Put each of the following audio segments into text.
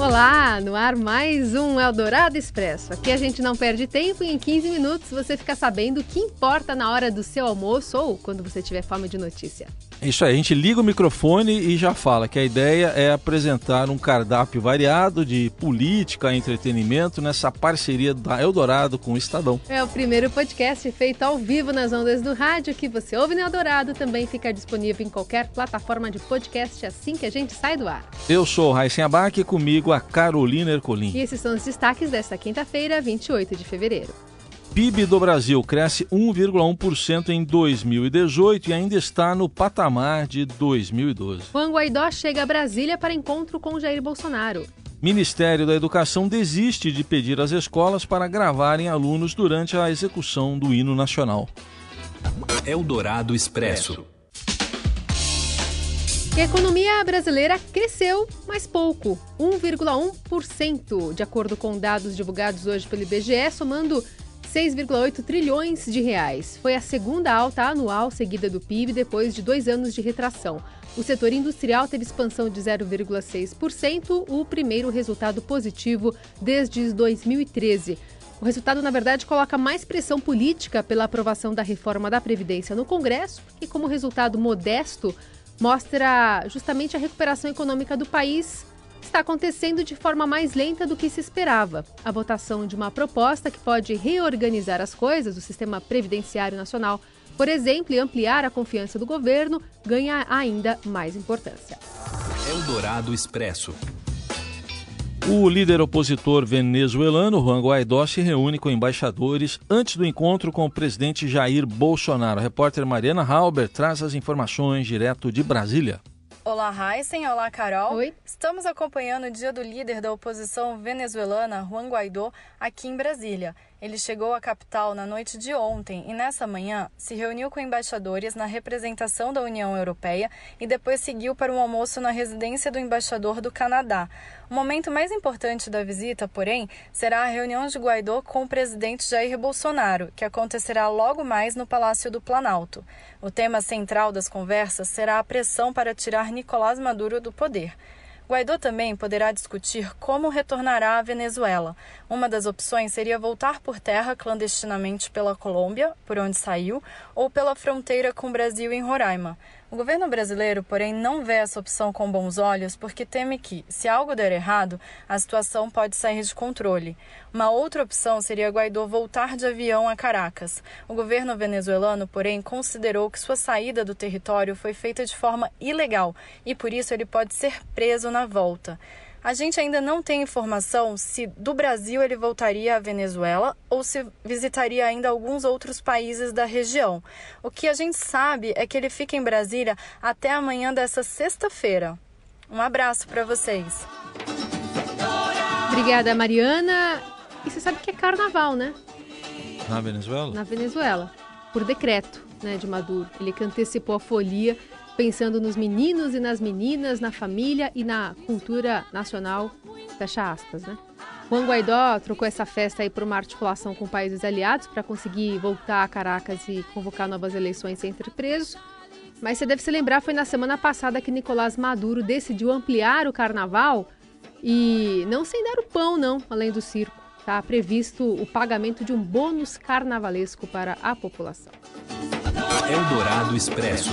Olá, no ar mais um Eldorado Expresso. Aqui a gente não perde tempo e em 15 minutos você fica sabendo o que importa na hora do seu almoço ou quando você tiver fome de notícia. Isso aí, a gente liga o microfone e já fala que a ideia é apresentar um cardápio variado de política e entretenimento nessa parceria da Eldorado com o Estadão. É o primeiro podcast feito ao vivo nas ondas do rádio que você ouve no Eldorado. Também fica disponível em qualquer plataforma de podcast assim que a gente sai do ar. Eu sou o Raíssen Abac e a Carolina Ercolim. E esses são os destaques desta quinta-feira, 28 de fevereiro. PIB do Brasil cresce 1,1% em 2018 e ainda está no patamar de 2012. Juan Guaidó chega a Brasília para encontro com Jair Bolsonaro. Ministério da Educação desiste de pedir às escolas para gravarem alunos durante a execução do hino nacional. Eldorado Expresso. A economia brasileira cresceu, mas pouco, 1,1%, de acordo com dados divulgados hoje pelo IBGE, somando 6,8 trilhões de reais. Foi a segunda alta anual seguida do PIB depois de dois anos de retração. O setor industrial teve expansão de 0,6%, o primeiro resultado positivo desde 2013. O resultado, na verdade, coloca mais pressão política pela aprovação da reforma da Previdência no Congresso, e como resultado modesto, mostra justamente a recuperação econômica do país está acontecendo de forma mais lenta do que se esperava. A votação de uma proposta que pode reorganizar as coisas do sistema previdenciário nacional, por exemplo, e ampliar a confiança do governo, ganha ainda mais importância. Eldorado Expresso. O líder opositor venezuelano Juan Guaidó se reúne com embaixadores antes do encontro com o presidente Jair Bolsonaro. A repórter Mariana Halber traz as informações direto de Brasília. Olá, Heisen. Olá, Carol. Oi. Estamos acompanhando o dia do líder da oposição venezuelana, Juan Guaidó, aqui em Brasília. Ele chegou à capital na noite de ontem e, nessa manhã, se reuniu com embaixadores na representação da União Europeia e depois seguiu para um almoço na residência do embaixador do Canadá. O momento mais importante da visita, porém, será a reunião de Guaidó com o presidente Jair Bolsonaro, que acontecerá logo mais no Palácio do Planalto. O tema central das conversas será a pressão para tirar Nicolás Maduro do poder. Guaidó também poderá discutir como retornará à Venezuela. Uma das opções seria voltar por terra clandestinamente pela Colômbia, por onde saiu, ou pela fronteira com o Brasil em Roraima. O governo brasileiro, porém, não vê essa opção com bons olhos porque teme que, se algo der errado, a situação pode sair de controle. Uma outra opção seria Guaidó voltar de avião a Caracas. O governo venezuelano, porém, considerou que sua saída do território foi feita de forma ilegal e, por isso, ele pode ser preso na volta. A gente ainda não tem informação se do Brasil ele voltaria à Venezuela ou se visitaria ainda alguns outros países da região. O que a gente sabe é que ele fica em Brasília até amanhã dessa sexta-feira. Um abraço para vocês. Obrigada, Mariana. E você sabe que é carnaval, né? Na Venezuela? Na Venezuela, por decreto né, de Maduro. Ele que antecipou a folia pensando nos meninos e nas meninas, na família e na cultura nacional, fecha aspas, né? Juan Guaidó trocou essa festa aí por uma articulação com países aliados para conseguir voltar a Caracas e convocar novas eleições sem ser preso. Mas você deve se lembrar, foi na semana passada que Nicolás Maduro decidiu ampliar o carnaval e não sem dar o pão, não, além do circo. Está previsto o pagamento de um bônus carnavalesco para a população. Eldorado Expresso.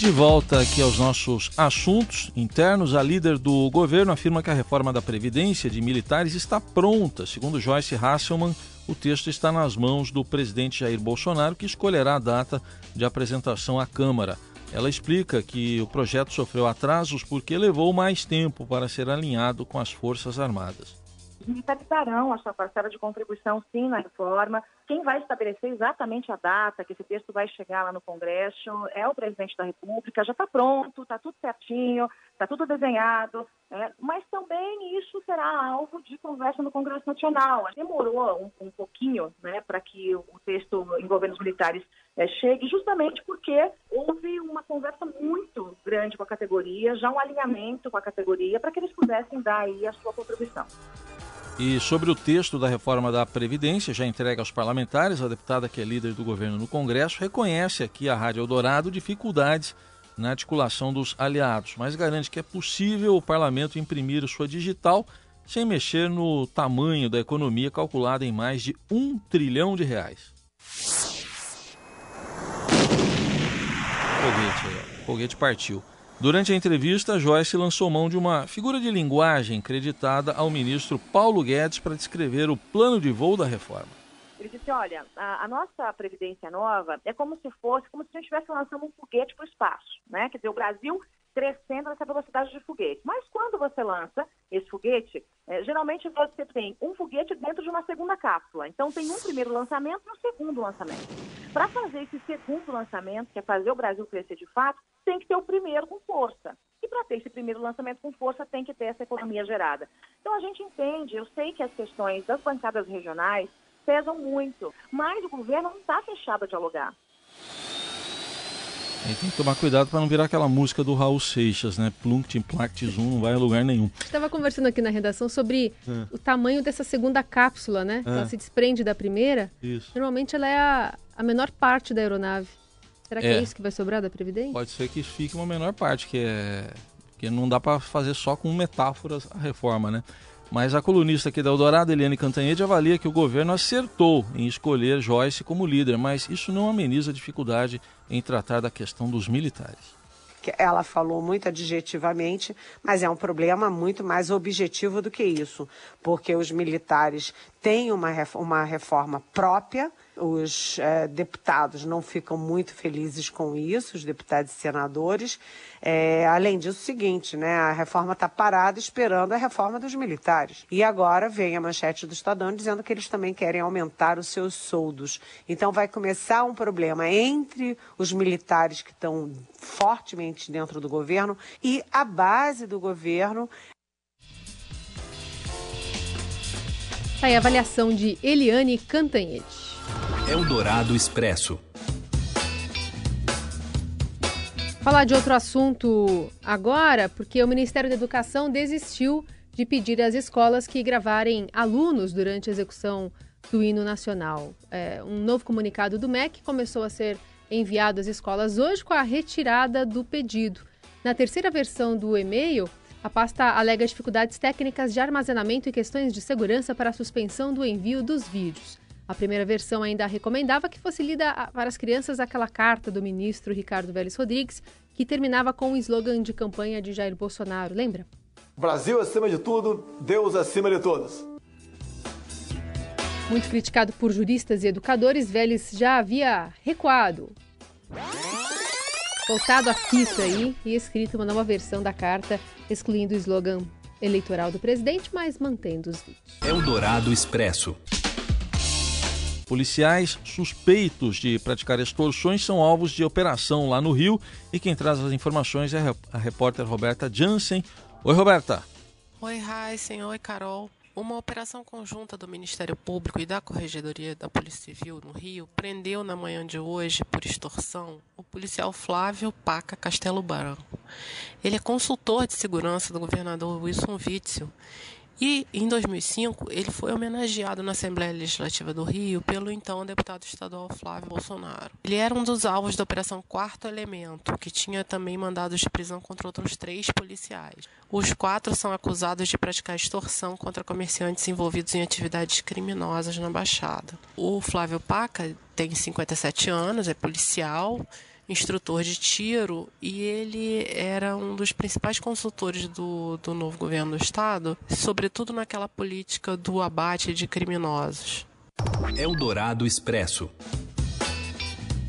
De volta aqui aos nossos assuntos internos, a líder do governo afirma que a reforma da Previdência de militares está pronta. Segundo Joyce Hasselman, o texto está nas mãos do presidente Jair Bolsonaro, que escolherá a data de apresentação à Câmara. Ela explica que o projeto sofreu atrasos porque levou mais tempo para ser alinhado com as Forças Armadas. Os militares darão a sua parcela de contribuição, sim, na reforma. Quem vai estabelecer exatamente a data que esse texto vai chegar lá no Congresso é o presidente da República. Já está pronto, está tudo certinho, está tudo desenhado. É, mas também isso será alvo de conversa no Congresso Nacional. Demorou um, um pouquinho né, para que o texto envolvendo os militares é, chegue, justamente porque houve uma conversa muito grande com a categoria, já um alinhamento com a categoria, para que eles pudessem dar aí a sua contribuição. E sobre o texto da reforma da Previdência, já entregue aos parlamentares, a deputada que é líder do governo no Congresso reconhece aqui à Rádio Eldorado dificuldades na articulação dos aliados, mas garante que é possível o parlamento imprimir sua digital sem mexer no tamanho da economia calculada em mais de um trilhão de reais. Foguete, foguete partiu. Durante a entrevista, Joyce lançou mão de uma figura de linguagem creditada ao ministro Paulo Guedes para descrever o plano de voo da reforma. Ele disse: olha, a, a, nossa Previdência Nova é como se fosse, como se a gente estivesse lançando um foguete para o espaço. Né? Quer dizer, o Brasil crescendo nessa velocidade de foguete. Mas quando você lança esse foguete, é, geralmente você tem um foguete dentro de uma segunda cápsula. Então tem um primeiro lançamento e um segundo lançamento. Para fazer esse segundo lançamento, que é fazer o Brasil crescer de fato, tem que ter o primeiro com força. E para ter esse primeiro lançamento com força, tem que ter essa economia gerada. Então a gente entende, eu sei que as questões das bancadas regionais pesam muito, mas o governo não está fechado a dialogar. E tem que tomar cuidado para não virar aquela música do Raul Seixas, né? Plunct, Plact, Zoom, não vai a lugar nenhum. Estava conversando aqui na redação sobre é. o tamanho dessa segunda cápsula, né? É. Ela se desprende da primeira. Isso. Normalmente ela é a, a menor parte da aeronave. Será que é. é isso que vai sobrar da Previdência? Pode ser que fique uma menor parte, que é. Porque não dá para fazer só com metáforas a reforma, né? Mas a colunista aqui da Eldorado, Eliane Cantanhede, avalia que o governo acertou em escolher Joyce como líder, mas isso não ameniza a dificuldade em tratar da questão dos militares. Ela falou muito adjetivamente, mas é um problema muito mais objetivo do que isso, porque os militares têm uma, uma reforma própria os é, deputados não ficam muito felizes com isso, os deputados e senadores. É, além disso, o seguinte, né, a reforma está parada esperando a reforma dos militares. E agora vem a manchete do Estadão dizendo que eles também querem aumentar os seus soldos. Então vai começar um problema entre os militares que estão fortemente dentro do governo e a base do governo. Tá aí a avaliação de Eliane Cantanhete. Eldorado Expresso. Falar de outro assunto agora, porque o Ministério da Educação desistiu de pedir às escolas que gravarem alunos durante a execução do hino nacional. É, um novo comunicado do MEC começou a ser enviado às escolas hoje com a retirada do pedido. Na terceira versão do e-mail, a pasta alega dificuldades técnicas de armazenamento e questões de segurança para a suspensão do envio dos vídeos. A primeira versão ainda recomendava que fosse lida para as crianças aquela carta do ministro Ricardo Vélez Rodrigues, que terminava com o slogan de campanha de Jair Bolsonaro, lembra? Brasil acima de tudo, Deus acima de todos. Muito criticado por juristas e educadores, Vélez já havia recuado. Voltado a fita aí e escrito uma nova versão da carta, excluindo o slogan eleitoral do presidente, mas mantendo os vídeos. Eldorado Expresso. Policiais suspeitos de praticar extorsões são alvos de operação lá no Rio e quem traz as informações é a repórter Roberta Jansen. Oi, Roberta. Oi, Raíssen. Oi, Carol. Uma operação conjunta do Ministério Público e da Corregedoria da Polícia Civil no Rio prendeu na manhã de hoje, por extorsão, o policial Flávio Paca Castelo Branco. Ele é consultor de segurança do governador Wilson Witzel e em 2005 ele foi homenageado na Assembleia Legislativa do Rio pelo então deputado estadual Flávio Bolsonaro. Ele era um dos alvos da Operação Quarto Elemento, que tinha também mandados de prisão contra outros três policiais. Os quatro são acusados de praticar extorsão contra comerciantes envolvidos em atividades criminosas na Baixada. O Flávio Paca tem 57 anos, é policial instrutor de tiro e ele era um dos principais consultores do, do novo governo do estado, sobretudo naquela política do abate de criminosos. Eldorado Expresso.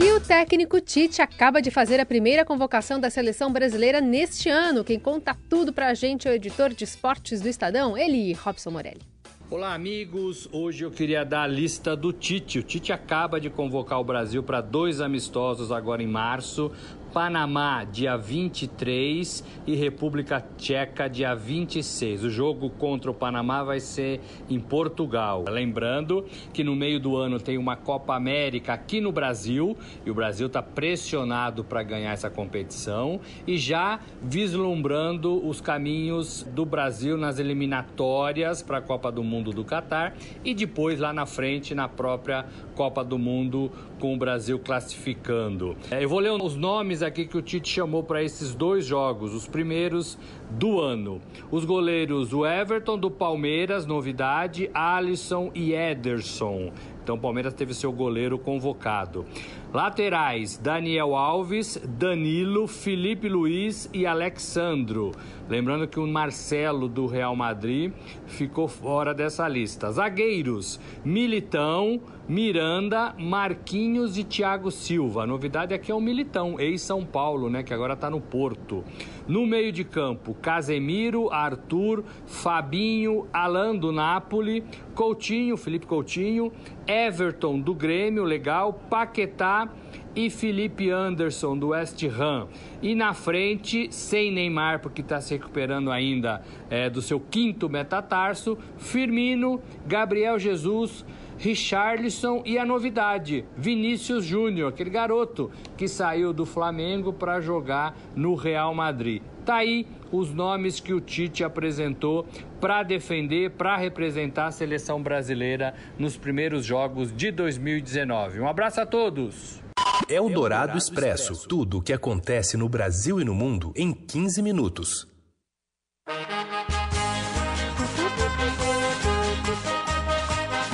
E o técnico Tite acaba de fazer a primeira convocação da seleção brasileira neste ano. Quem conta tudo pra gente é o editor de esportes do Estadão, ele, Robson Morelli. Olá, amigos. Hoje eu queria dar a lista do Tite. O Tite acaba de convocar o Brasil para dois amistosos agora em março Panamá, dia 23 e República Tcheca, dia 26. O jogo contra o Panamá vai ser em Portugal. Lembrando que no meio do ano tem uma Copa América aqui no Brasil e o Brasil está pressionado para ganhar essa competição e já vislumbrando os caminhos do Brasil nas eliminatórias para a Copa do Mundo do Catar e depois lá na frente na própria Copa do Mundo com o Brasil classificando. É, eu vou ler os nomes aqui que o Tite chamou para esses dois jogos, os primeiros do ano. Os goleiros, o Everton do Palmeiras, novidade, Alisson e Ederson. Então o Palmeiras teve seu goleiro convocado. Laterais: Daniel Alves, Danilo, Felipe Luiz e Alexandro. Lembrando que o Marcelo do Real Madrid ficou fora dessa lista. Zagueiros: Militão, Miranda, Marquinhos e Thiago Silva. A novidade aqui é o Militão, ex-São Paulo, né, que agora está no Porto. No meio de campo, Casemiro, Arthur, Fabinho, Alan do Napoli, Coutinho, Felipe Coutinho, Everton do Grêmio, legal, Paquetá e Felipe Anderson do West Ham. E na frente, sem Neymar, porque está se recuperando ainda é, do seu quinto metatarso, Firmino, Gabriel Jesus, Richarlison e a novidade, Vinícius Júnior, aquele garoto que saiu do Flamengo para jogar no Real Madrid. Tá aí os nomes que o Tite apresentou para defender, para representar a seleção brasileira nos primeiros jogos de 2019. Um abraço a todos. É o Dourado Expresso. Tudo o que acontece no Brasil e no mundo em 15 minutos.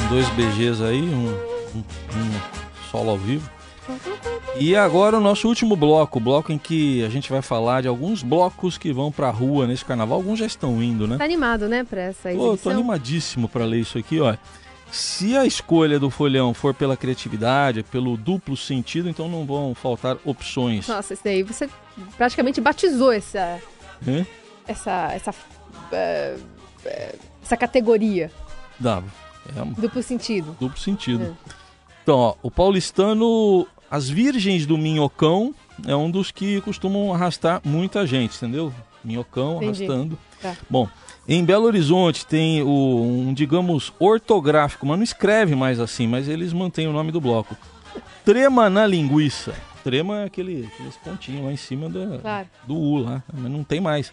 Dois BGs aí, um, um, um solo ao vivo. E agora o nosso último bloco, o bloco em que a gente vai falar de alguns blocos que vão pra rua nesse carnaval. Alguns já estão indo, né? Tá animado, né, pra essa Pô, exibição? tô animadíssimo para ler isso aqui, ó. Se a escolha do folhão for pela criatividade, pelo duplo sentido, então não vão faltar opções. Nossa, isso daí você praticamente batizou essa... Hã? Essa... Essa... eh, eh, essa categoria. Dava. É um Duplo sentido. duplo sentido. Então, ó, o paulistano, as virgens do Minhocão, é um dos que costumam arrastar muita gente, entendeu? Minhocão Entendi. arrastando. Tá. Bom, em Belo Horizonte tem o, um, digamos, ortográfico, mas não escreve mais assim, mas eles mantêm o nome do bloco. Trema na linguiça. Trema é aquele, aqueles pontinhos lá em cima da, Claro. do U lá, mas não tem mais.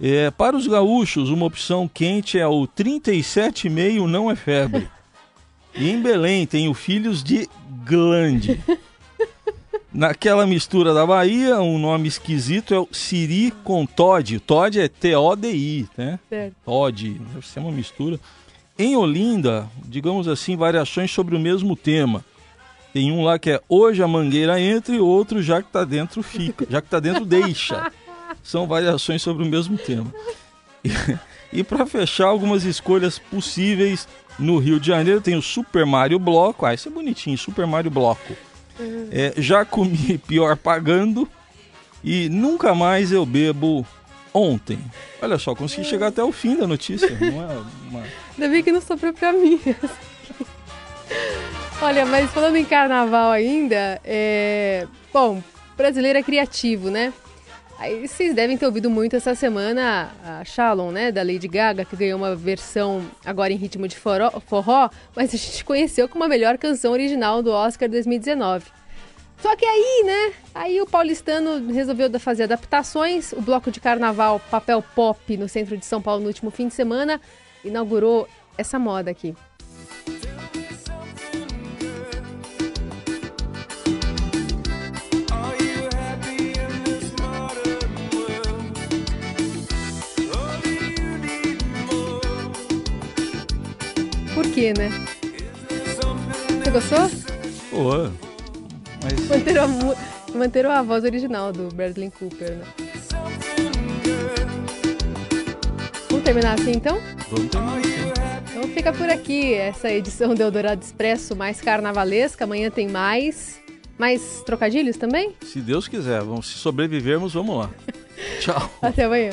É, para os gaúchos, uma opção quente é o 37,5 não é febre. E em Belém tem o Filhos de Glande. Naquela mistura da Bahia, um nome esquisito é o Siri com Todd. Todd é T-O-D-I, né? Certo. Todd, deve ser uma mistura. Em Olinda, digamos assim, variações sobre o mesmo tema. Tem um lá que é hoje a mangueira entra e outro já que tá dentro fica. Já que tá dentro deixa. São variações sobre o mesmo tema. E, para fechar, algumas escolhas possíveis no Rio de Janeiro tem o Super Mario Bloco. Ah, esse é bonitinho, Super Mario Bloco. É, já comi pior pagando e nunca mais eu bebo ontem. Olha só, consegui chegar até o fim da notícia. Não é uma... Ainda bem que não sobrou pra mim. Olha, mas falando em carnaval ainda, é... Bom, brasileiro é criativo, né? Aí vocês devem ter ouvido muito essa semana a Shalom, né, da Lady Gaga, que ganhou uma versão agora em ritmo de forró, forró, mas a gente conheceu como a melhor canção original do Oscar 2019. Só que aí, né, aí o paulistano resolveu fazer adaptações, o bloco de carnaval Papel Pop no centro de São Paulo no último fim de semana inaugurou essa moda aqui. Quê, né? Você gostou? Pô, mas Manteram a, mu- manteram a voz original do Bradley Cooper, né? Vamos terminar assim então? vamos terminar assim. Então fica por aqui essa edição do Eldorado Expresso mais carnavalesca. Amanhã tem mais. Mais trocadilhos também? Se Deus quiser, vamos, se sobrevivermos, vamos lá. Tchau. Até amanhã.